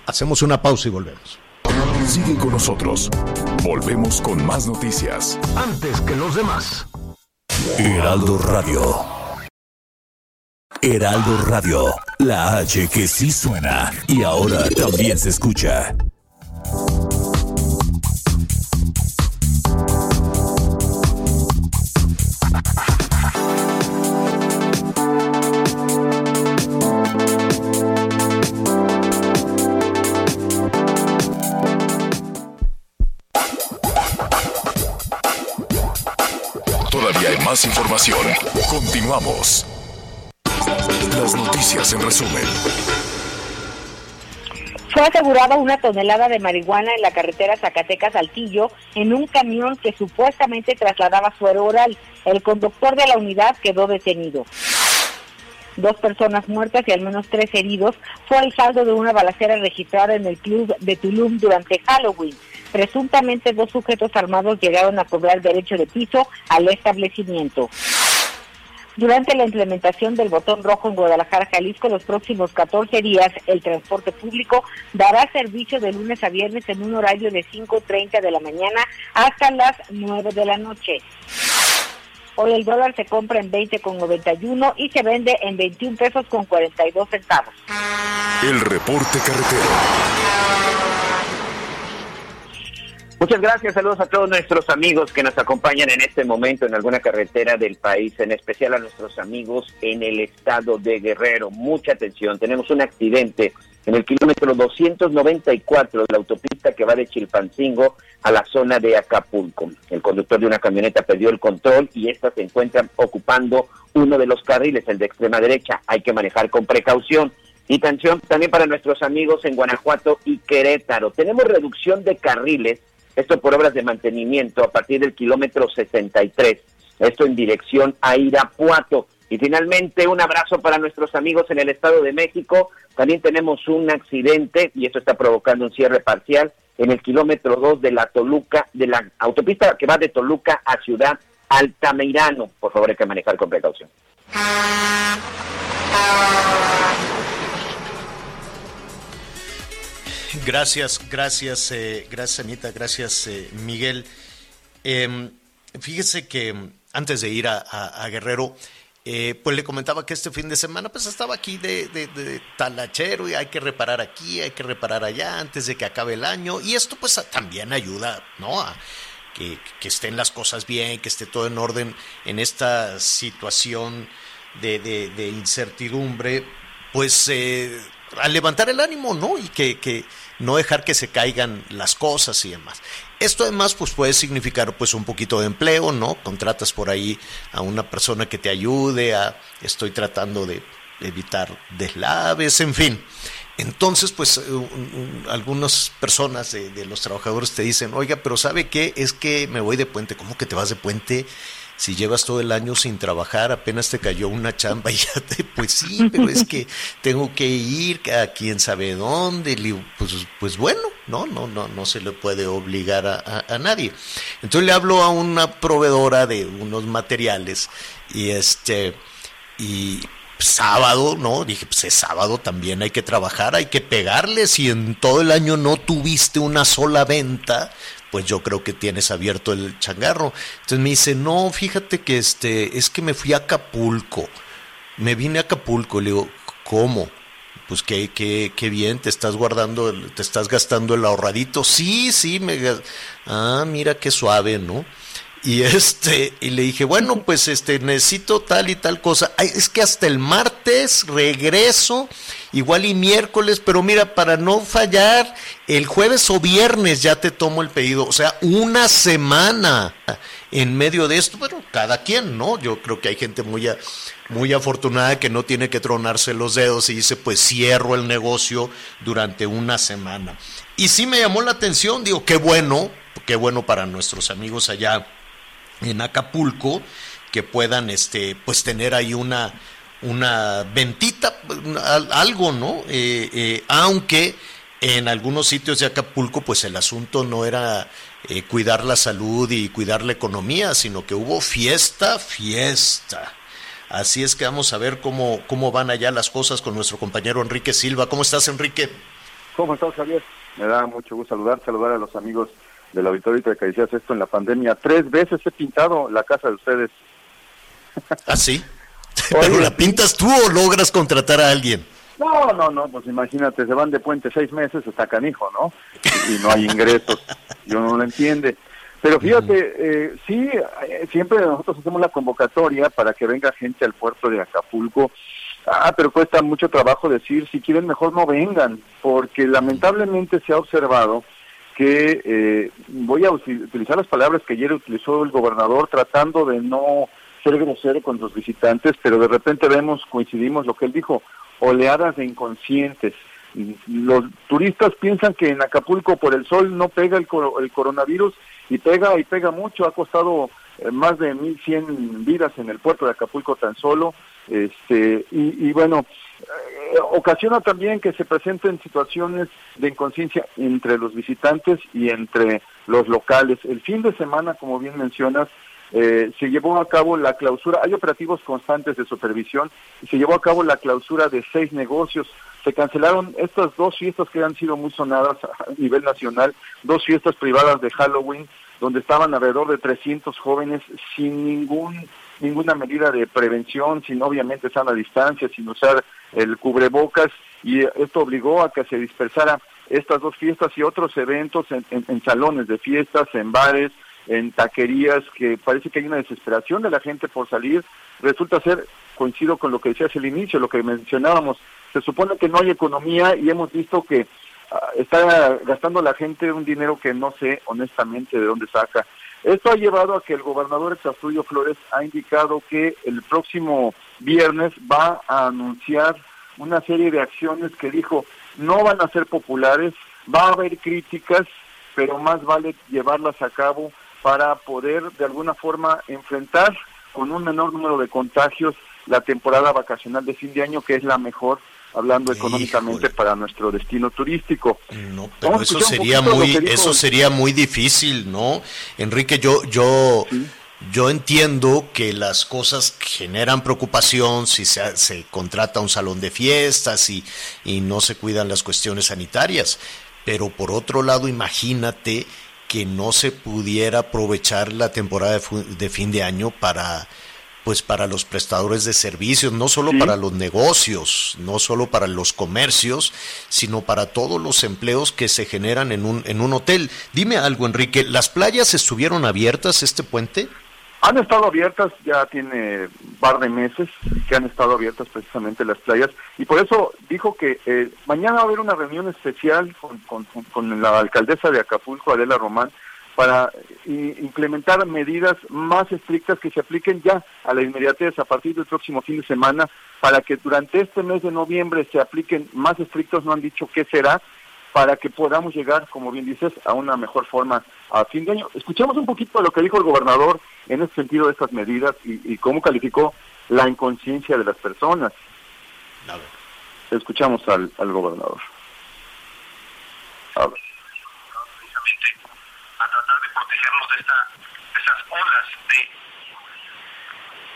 S4: Hacemos una pausa y volvemos.
S1: Sigue con nosotros. Volvemos con más noticias.
S2: Antes que los demás.
S1: Heraldo Radio.
S7: Heraldo Radio, la H que sí suena y ahora también se escucha.
S1: Información. Continuamos. Las noticias en resumen.
S5: Fue asegurada una tonelada de marihuana en la carretera Zacatecas-Saltillo en un camión que supuestamente trasladaba suero oral. El conductor de la unidad quedó detenido. Dos personas muertas y al menos tres heridos fue el saldo de una balacera registrada en el club de Tulum durante Halloween. Presuntamente dos sujetos armados llegaron a cobrar derecho de piso al establecimiento. Durante la implementación del botón rojo en Guadalajara, Jalisco, los próximos 14 días, el transporte público dará servicio de lunes a viernes en un horario de 5.30 de la mañana hasta las 9 de la noche. Hoy el dólar se compra en 20,91 y se vende en 21 pesos con 42 centavos.
S1: El reporte carretero.
S6: Muchas gracias, saludos a todos nuestros amigos que nos acompañan en este momento en alguna carretera del país, en especial a nuestros amigos en el estado de Guerrero. Mucha atención, tenemos un accidente en el kilómetro 294 de la autopista que va de Chilpancingo a la zona de Acapulco. El conductor de una camioneta perdió el control y esta se encuentra ocupando uno de los carriles, el de extrema derecha. Hay que manejar con precaución. Y atención también para nuestros amigos en Guanajuato y Querétaro. Tenemos reducción de carriles esto por obras de mantenimiento a partir del kilómetro 63. Esto en dirección a Irapuato. Y finalmente, un abrazo para nuestros amigos en el Estado de México. También tenemos un accidente y esto está provocando un cierre parcial en el kilómetro 2 de la Toluca, de la autopista que va de Toluca a Ciudad Altamirano. Por favor, hay que manejar con precaución.
S4: Gracias, gracias, eh, gracias Anita, gracias eh, Miguel. Em, fíjese que antes de ir a, Guerrero, eh, pues le comentaba que este fin de semana pues estaba aquí de, talachero y hay que reparar aquí, hay que reparar allá antes de que acabe el año y esto pues también ayuda, ¿no? A que, estén las cosas bien, que esté todo en orden en esta situación de, incertidumbre, pues a levantar el ánimo, ¿no? Y que no dejar que se caigan las cosas y demás. Esto además pues puede significar pues un poquito de empleo, ¿no? Contratas por ahí a una persona que te ayude, a estoy tratando de evitar deslaves, en fin. Entonces, pues algunas personas de, de, los trabajadores te dicen, oiga, pero ¿sabe qué? Es que me voy de puente. ¿Cómo que te vas de puente? Si llevas todo el año sin trabajar, apenas te cayó una chamba y ya te, pues sí, pero es que tengo que ir a quién sabe dónde, pues, pues bueno, no, no, no, no se le puede obligar a, a, nadie. Entonces le hablo a una proveedora de unos materiales y este, y sábado, ¿no? Dije, pues es sábado, también hay que trabajar, hay que pegarle. Si en todo el año no tuviste una sola venta, pues yo creo que tienes abierto el changarro. Entonces me dice, no, fíjate que este, es que me fui a Acapulco. Me vine a Acapulco. Le digo, ¿cómo? Pues qué, qué, qué bien, te estás guardando, te estás gastando el ahorradito. Sí, sí, me... Ah, mira qué suave, ¿no? Y este, y le dije, bueno, pues este, necesito tal y tal cosa. es que hasta el martes regreso, igual y miércoles, pero mira, para no fallar, el jueves o viernes ya te tomo el pedido. O sea, una semana en medio de esto. Bueno, cada quien, ¿no? Yo creo que hay gente muy, muy afortunada que no tiene que tronarse los dedos y dice, pues cierro el negocio durante una semana. Y sí me llamó la atención, digo, qué bueno, qué bueno para nuestros amigos allá en Acapulco que puedan este pues tener ahí una una ventita algo no eh, eh, aunque en algunos sitios de Acapulco pues el asunto no era eh, cuidar la salud y cuidar la economía sino que hubo fiesta fiesta así es que vamos a ver cómo cómo van allá las cosas con nuestro compañero Enrique Silva cómo estás Enrique
S8: cómo estás Javier me da mucho gusto saludar saludar a los amigos del auditorio que decías esto en la pandemia. Tres veces he pintado la casa de ustedes.
S4: ¿Ah, sí? ¿Pero la pintas tú o logras contratar a alguien?
S8: No, no, no, pues imagínate, se van de puente seis meses, está canijo, ¿no? Y no hay ingresos, y uno no lo entiende. Pero fíjate, eh, sí, eh, siempre nosotros hacemos la convocatoria para que venga gente al puerto de Acapulco. Ah, pero cuesta mucho trabajo decir, si quieren mejor no vengan, porque lamentablemente se ha observado que eh, voy a utilizar las palabras que ayer utilizó el gobernador tratando de no ser grosero con los visitantes, pero de repente vemos, coincidimos lo que él dijo, oleadas de inconscientes. Los turistas piensan que en Acapulco por el sol no pega el, el coronavirus y pega y pega mucho, ha costado eh, más de 1.100 vidas en el puerto de Acapulco tan solo, este y, y bueno, eh, ocasiona también que se presenten situaciones de inconsciencia entre los visitantes y entre los locales. El fin de semana, como bien mencionas, eh, se llevó a cabo la clausura, hay operativos constantes de supervisión y se llevó a cabo la clausura de seis negocios. Se cancelaron estas dos fiestas que han sido muy sonadas a nivel nacional, dos fiestas privadas de Halloween, donde estaban alrededor de 300 jóvenes sin ningún ninguna medida de prevención, sin obviamente estar a distancia, sin usar el cubrebocas, y esto obligó a que se dispersara estas dos fiestas y otros eventos en, en salones de fiestas, en bares, en taquerías, que parece que hay una desesperación de la gente por salir. Resulta ser, coincido con lo que decías al inicio, lo que mencionábamos, se supone que no hay economía y hemos visto que ah, está gastando la gente un dinero que no sé honestamente de dónde saca. Esto ha llevado a que el gobernador Exastudio Flores ha indicado que el próximo viernes va a anunciar una serie de acciones que dijo no van a ser populares, va a haber críticas, pero más vale llevarlas a cabo para poder de alguna forma enfrentar con un menor número de contagios la temporada vacacional de fin de año, que es la mejor hablando económicamente para nuestro destino turístico.
S4: No, pero eso sería muy eso sería muy difícil, ¿no? Enrique, yo yo yo entiendo que las cosas generan preocupación si se, se contrata un salón de fiestas y, y no se cuidan las cuestiones sanitarias, pero por otro lado, imagínate que no se pudiera aprovechar la temporada de, fin de año para pues para los prestadores de servicios, no solo para los negocios, no solo para los comercios, sino para todos los empleos que se generan en un, en un hotel. Dime algo, Enrique, ¿las playas estuvieron abiertas este puente?
S8: Han estado abiertas, ya tiene un par de meses que han estado abiertas precisamente las playas, y por eso dijo que eh, mañana va a haber una reunión especial con, con, con la alcaldesa de Acapulco, Adela Román, para eh, implementar medidas más estrictas que se apliquen ya a la inmediatez a partir del próximo fin de semana, para que durante este mes de noviembre se apliquen más estrictos, no han dicho qué será, para que podamos llegar, como bien dices, a una mejor forma a fin de año. Escuchemos un poquito de lo que dijo el gobernador en el sentido de estas medidas y, cómo calificó la inconsciencia de las personas. Escuchamos al, al gobernador. A ver. A tratar de protegernos de, esta, de esas olas de...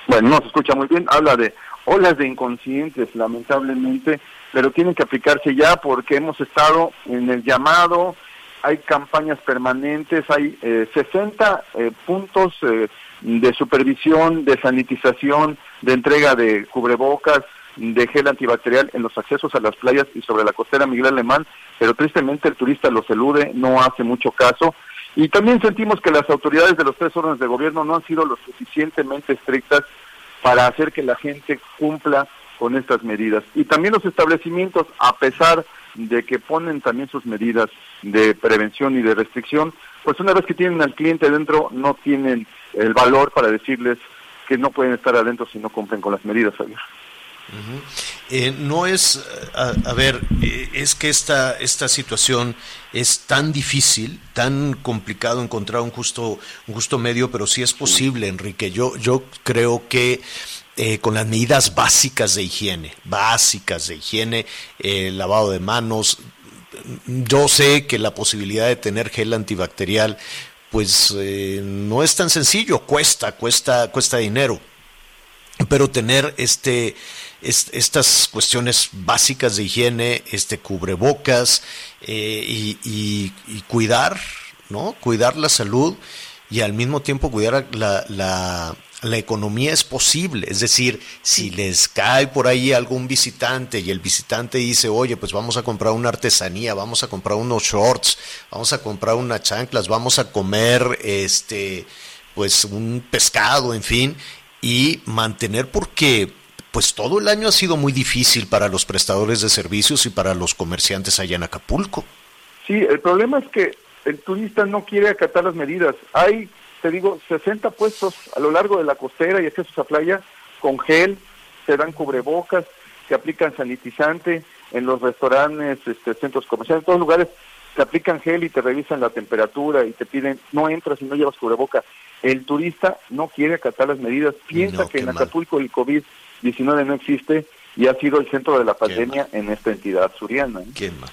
S8: Bueno, no se escucha muy bien, habla de olas de inconscientes, lamentablemente, pero tienen que aplicarse ya porque hemos estado en el llamado, hay campañas permanentes, hay eh, 60 eh, puntos eh, de supervisión, de sanitización, de entrega de cubrebocas, de gel antibacterial en los accesos a las playas y sobre la costera Miguel Alemán, pero tristemente el turista los elude, no hace mucho caso. Y también sentimos que las autoridades de los tres órdenes de gobierno no han sido lo suficientemente estrictas para hacer que la gente cumpla con estas medidas. Y también los establecimientos, a pesar de que ponen también sus medidas de prevención y de restricción, pues una vez que tienen al cliente dentro, no tienen el valor para decirles que no pueden estar adentro si no cumplen con las medidas,
S4: eh, no es, a, ver, eh, es que esta, esta situación es tan difícil, tan complicado encontrar un justo, un justo medio, pero sí es posible, Enrique. Yo, yo creo que eh, con las medidas básicas de higiene, básicas de higiene, lavado de manos, yo sé que la posibilidad de tener gel antibacterial, pues no es tan sencillo, cuesta, cuesta, cuesta dinero pero tener este estas cuestiones básicas de higiene, este cubrebocas eh, y, cuidar, ¿no? Cuidar la salud y al mismo tiempo cuidar la, la, economía es posible. Es decir, si les cae por ahí algún visitante y el visitante dice, oye, pues vamos a comprar una artesanía, vamos a comprar unos shorts, vamos a comprar unas chanclas, vamos a comer este pues un pescado, en fin, y mantener porque pues todo el año ha sido muy difícil para los prestadores de servicios y para los comerciantes allá en Acapulco.
S8: Sí, el problema es que el turista no quiere acatar las medidas. Hay, te digo, 60 puestos a lo largo de la costera y accesos a playa con gel, se dan cubrebocas, se aplican sanitizante en los restaurantes, este, centros comerciales, en todos lugares te aplican gel y te revisan la temperatura y te piden, no entras y no llevas cubreboca. El turista no quiere acatar las medidas, piensa que en Acapulco el COVID 19 no existe y ha sido el centro de la pandemia en esta entidad suriana. ¿eh?
S4: Qué mal.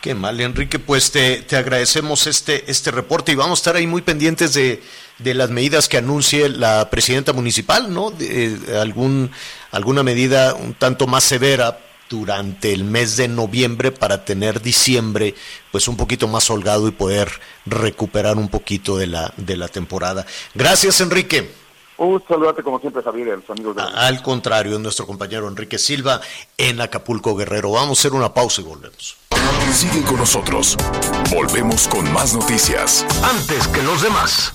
S4: Qué mal, Enrique, pues te, te, agradecemos este, este reporte y vamos a estar ahí muy pendientes de, de las medidas que anuncie la presidenta municipal, ¿no? De, algún, alguna medida un tanto más severa durante el mes de noviembre para tener diciembre pues un poquito más holgado y poder recuperar un poquito de la, de la temporada. Gracias, Enrique.
S8: Un saludarte como siempre, Javier, a los amigos de
S4: Al contrario, nuestro compañero Enrique Silva en Acapulco Guerrero. Vamos a hacer una pausa y volvemos.
S1: Sigue con nosotros. Volvemos con más noticias.
S2: Antes que los demás.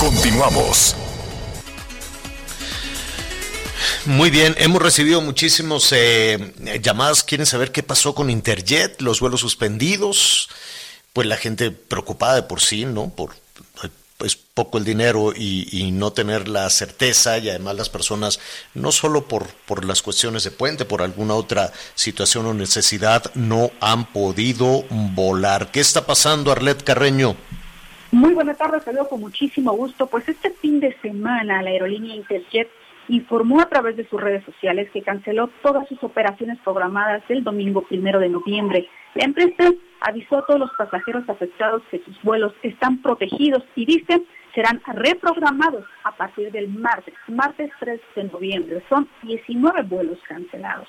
S1: Continuamos.
S4: Muy bien, hemos recibido muchísimos eh, llamadas. Quieren saber qué pasó con Interjet, los vuelos suspendidos. Pues la gente preocupada de por sí, ¿no? Por pues poco el dinero y, y, no tener la certeza y además las personas no solo por, por las cuestiones de puente, por alguna otra situación o necesidad no han podido volar. ¿Qué está pasando, Arlet Carreño?
S9: Muy buenas tardes, saludo con muchísimo gusto. Pues este fin de semana la aerolínea Interjet informó a través de sus redes sociales que canceló todas sus operaciones programadas el domingo primero de noviembre. La empresa avisó a todos los pasajeros afectados que sus vuelos están protegidos y dice serán reprogramados a partir del martes, martes 3 de noviembre. Son 19 vuelos cancelados.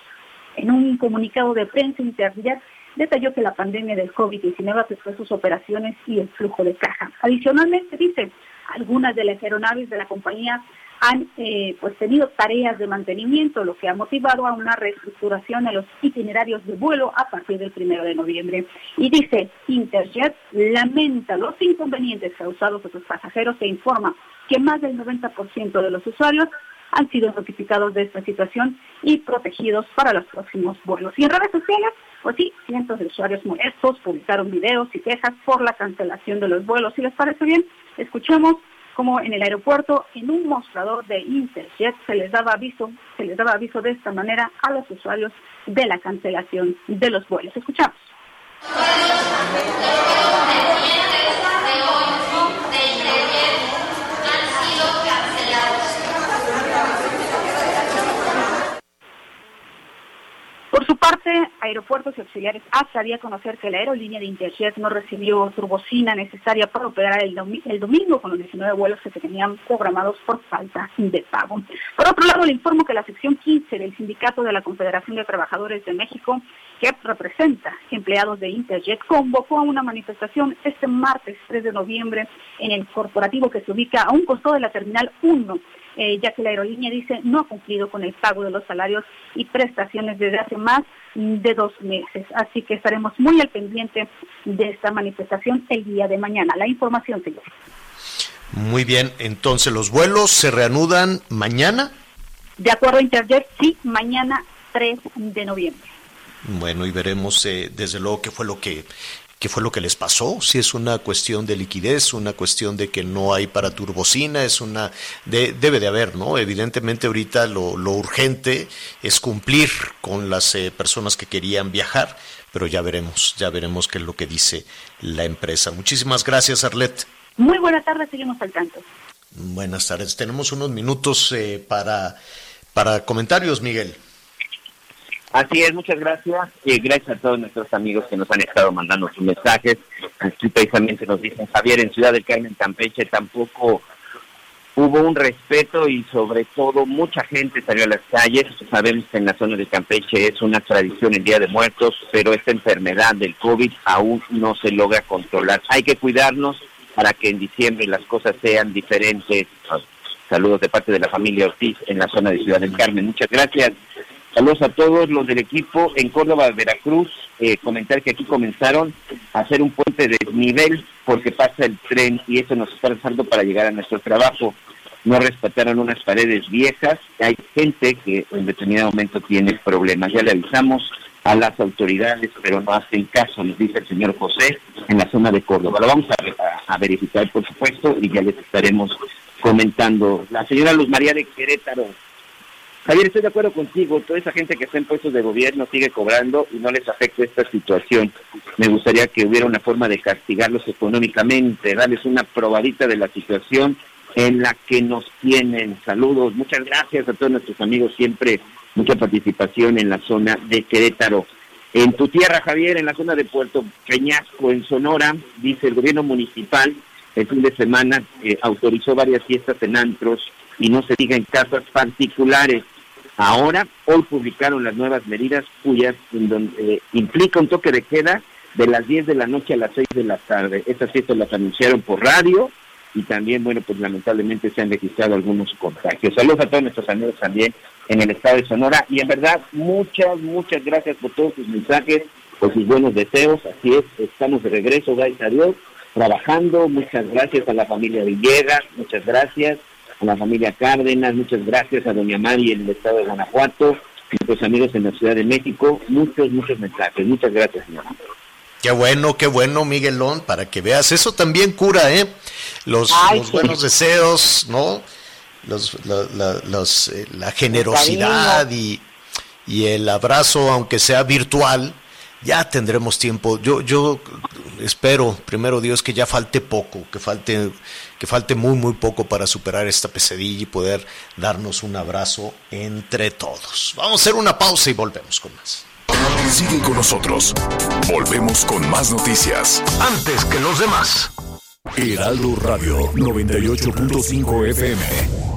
S9: En un comunicado de prensa, Interjet detalló que la pandemia del COVID-19 afectó sus operaciones y el flujo de caja. Adicionalmente, dice, algunas de las aeronaves de la compañía han eh, pues tenido tareas de mantenimiento, lo que ha motivado a una reestructuración de los itinerarios de vuelo a partir del primero de noviembre. Y dice, Interjet lamenta los inconvenientes causados a sus pasajeros e informa que más del 90% de los usuarios han sido notificados de esta situación y protegidos para los próximos vuelos. Y en redes sociales, pues sí, cientos de usuarios molestos publicaron videos y quejas por la cancelación de los vuelos. Si les parece bien, escuchemos como en el aeropuerto, en un mostrador de Interjet, se les daba aviso, se les daba aviso de esta manera a los usuarios de la cancelación de los vuelos. Escuchamos. Por su parte, Aeropuertos y Auxiliares ASA dio a conocer que la aerolínea de Interjet no recibió turbocina necesaria para operar el, domi el, domingo con los 19 vuelos que se tenían programados por falta de pago. Por otro lado, le informo que la sección 15 del Sindicato de la Confederación de Trabajadores de México, que representa empleados de Interjet, convocó a una manifestación este martes 3 de noviembre en el corporativo que se ubica a un costado de la Terminal 1 eh, ya que la aerolínea dice no ha cumplido con el pago de los salarios y prestaciones desde hace más de dos meses. Así que estaremos muy al pendiente de esta manifestación el día de mañana. La información, señor.
S4: Muy bien, entonces los vuelos se reanudan mañana.
S9: De acuerdo a Interjet, sí, mañana 3 de noviembre.
S4: Bueno, y veremos eh, desde luego qué fue lo que qué fue lo que les pasó, si es una cuestión de liquidez, una cuestión de que no hay para turbocina, es una de, debe de haber, ¿no? Evidentemente ahorita lo, lo urgente es cumplir con las eh, personas que querían viajar, pero ya veremos, ya veremos qué es lo que dice la empresa. Muchísimas gracias, Arlet.
S9: Muy buenas tardes, seguimos al tanto.
S4: Buenas tardes. Tenemos unos minutos eh, para, para comentarios, Miguel.
S6: Así es, muchas gracias. Eh, gracias a todos nuestros amigos que nos han estado mandando sus mensajes. Aquí precisamente nos dicen, Javier, en Ciudad del Carmen, Campeche, tampoco hubo un respeto y sobre todo mucha gente salió a las calles. Sabemos que en la zona de Campeche es una tradición el Día de Muertos, pero esta enfermedad del COVID aún no se logra controlar. Hay que cuidarnos para que en diciembre las cosas sean diferentes. Saludos de parte de la familia Ortiz en la zona de Ciudad del Carmen. Muchas gracias. Saludos a todos los del equipo en Córdoba, Veracruz. Eh, comentar que aquí comenzaron a hacer un puente de desnivel porque pasa el tren y eso nos está rezando para llegar a nuestro trabajo. No respetaron unas paredes viejas. Hay gente que en determinado momento tiene problemas. Ya le avisamos a las autoridades, pero no hacen caso, nos dice el señor José, en la zona de Córdoba. Lo vamos a, a verificar, por supuesto, y ya les estaremos comentando. La señora Luz María de Querétaro Javier, estoy de acuerdo contigo, toda esa gente que está en puestos de gobierno sigue cobrando y no les afecta esta situación. Me gustaría que hubiera una forma de castigarlos económicamente, darles una probadita de la situación en la que nos tienen. Saludos, muchas gracias a todos nuestros amigos, siempre mucha participación en la zona de Querétaro. En tu tierra, Javier, en la zona de Puerto Peñasco, en Sonora, dice el gobierno municipal, el fin de semana eh, autorizó varias fiestas en antros y no se diga en casas particulares. Ahora, hoy publicaron las nuevas medidas cuyas eh, implica un toque de queda de las 10 de la noche a las 6 de la tarde. Estas fiestas las anunciaron por radio y también, bueno, pues lamentablemente se han registrado algunos contagios. Saludos a todos nuestros amigos también en el estado de Sonora y en verdad muchas, muchas gracias por todos sus mensajes, por sus buenos deseos. Así es, estamos de regreso, gracias a Dios, trabajando. Muchas gracias a la familia Villegas, muchas gracias a la familia Cárdenas, muchas gracias a doña Mari en el estado de Guanajuato, nuestros amigos en la Ciudad de México, muchos, muchos mensajes. Muchas gracias, señora.
S4: Qué bueno, qué bueno, Miguelón, para que veas. Eso también cura, ¿eh? Los, buenos deseos, ¿no? Los, eh, la, generosidad y, y, el abrazo, aunque sea virtual, ya tendremos tiempo. Yo, yo espero, primero Dios, que ya falte poco, que falte, que falte muy, muy poco para superar esta pesadilla y poder darnos un abrazo entre todos. Vamos a hacer una pausa y volvemos con más.
S7: Sigue con nosotros. Volvemos con más noticias. Antes que los demás. Heraldo Radio 98.5 FM.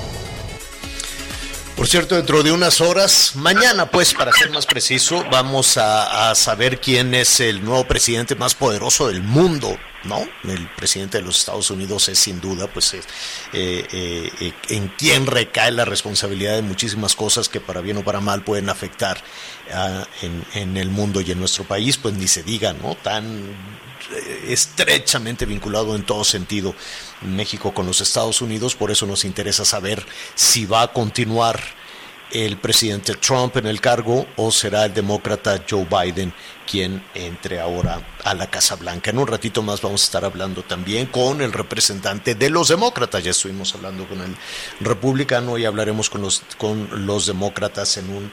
S4: Por cierto, dentro de unas horas, mañana pues, para ser más preciso, vamos a, saber quién es el nuevo presidente más poderoso del mundo, ¿no? El presidente de los Estados Unidos es sin duda, pues, eh, eh, en quien recae la responsabilidad de muchísimas cosas que para bien o para mal pueden afectar en el mundo y en nuestro país, pues ni se diga, ¿no? Tan estrechamente vinculado en todo sentido México con los Estados Unidos, por eso nos interesa saber si va a continuar el presidente Trump en el cargo o será el demócrata Joe Biden quien entre ahora a la Casa Blanca. En un ratito más vamos a estar hablando también con el representante de los demócratas. Ya estuvimos hablando con el republicano y hablaremos con los, con los demócratas en un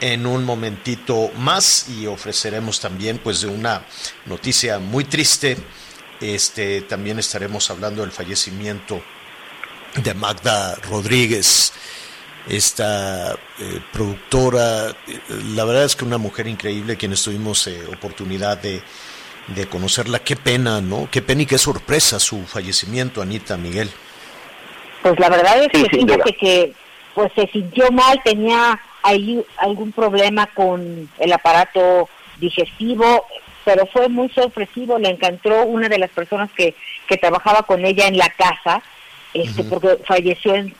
S4: en un momentito más y ofreceremos también pues de una noticia muy triste. Este también estaremos hablando del fallecimiento de Magda Rodríguez, esta eh, productora, la verdad es que una mujer increíble, quienes tuvimos eh, oportunidad de, de conocerla. Qué pena, ¿no? Qué pena y qué sorpresa su fallecimiento, Anita Miguel.
S5: Pues la verdad es que fíjate que pues se sintió mal, tenía hay algún problema con el aparato digestivo, pero fue muy sorpresivo, le encantó una de las personas que, que trabajaba con ella en la casa, este, porque falleció en,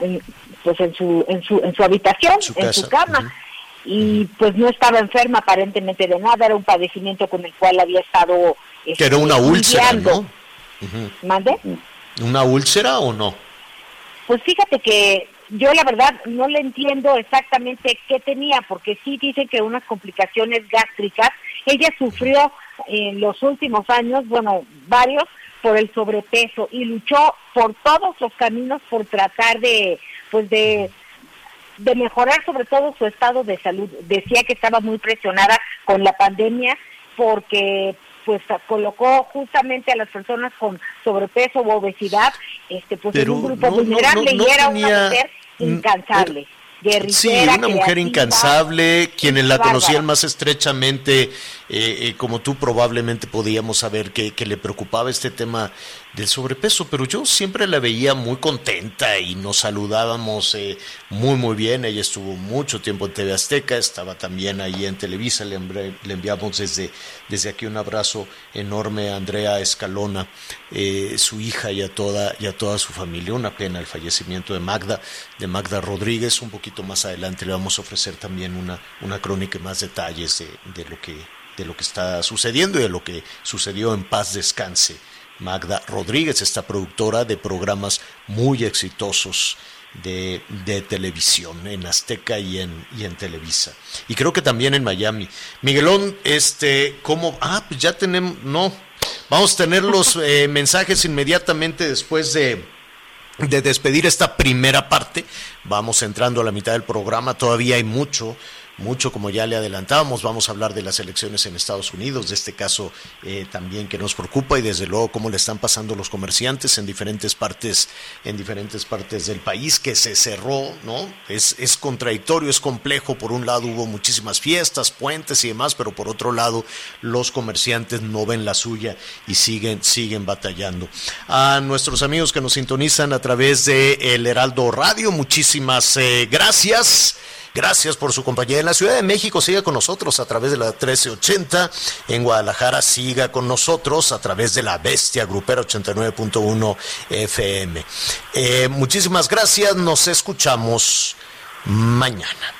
S5: pues en su, en su, en su habitación, en su cama. Y pues no estaba enferma aparentemente de nada, era un padecimiento con el cual había estado...
S4: que era una este, úlcera, ¿no?
S5: ¿Mande?
S4: ¿Una úlcera o no?
S5: Pues fíjate que yo la verdad no le entiendo exactamente qué tenía, porque sí dicen que unas complicaciones gástricas. Ella sufrió en los últimos años, bueno, varios, por el sobrepeso y luchó por todos los caminos por tratar de, pues de, de mejorar sobre todo su estado de salud. Decía que estaba muy presionada con la pandemia porque pues colocó justamente a las personas con sobrepeso u obesidad este pues en un grupo vulnerable y era una mujer Mm, incansable. Sí,
S4: una mujer incansable, quienes la conocían más estrechamente, eh, eh, como tú probablemente podíamos saber que, que, le preocupaba este tema del sobrepeso, pero yo siempre la veía muy contenta y nos saludábamos eh, muy muy bien. Ella estuvo mucho tiempo en TV Azteca, estaba también ahí en Televisa, le, le enviamos desde, desde aquí un abrazo enorme a Andrea Escalona, eh, su hija y a, toda, y a toda su familia. Una pena el fallecimiento de Magda, de Magda Rodríguez. Un poquito más adelante le vamos a ofrecer también una, una crónica y más detalles de, de lo que de lo que está sucediendo y de lo que sucedió en paz descanse Magda Rodríguez, esta productora de programas muy exitosos de, de, televisión en Azteca y en, y en Televisa. Y creo que también en Miami. Miguelón, este, ¿cómo? Ah, pues ya tenemos, no, vamos a tener los eh, mensajes inmediatamente después de, de despedir esta primera parte. Vamos entrando a la mitad del programa, todavía hay mucho mucho, como ya le adelantábamos, vamos a hablar de las elecciones en Estados Unidos, de este caso eh, también que nos preocupa y desde luego cómo le están pasando los comerciantes en diferentes partes, en diferentes partes del país, que se cerró, ¿no? Es, es contradictorio, es complejo. Por un lado hubo muchísimas fiestas, puentes y demás, pero por otro lado los comerciantes no ven la suya y siguen, siguen batallando. A nuestros amigos que nos sintonizan a través de El Heraldo Radio, muchísimas eh, gracias. Gracias por su compañía. En la Ciudad de México siga con nosotros a través de la 1380. En Guadalajara siga con nosotros a través de la Bestia Grupera 89.1 FM. Eh, muchísimas gracias. Nos escuchamos mañana.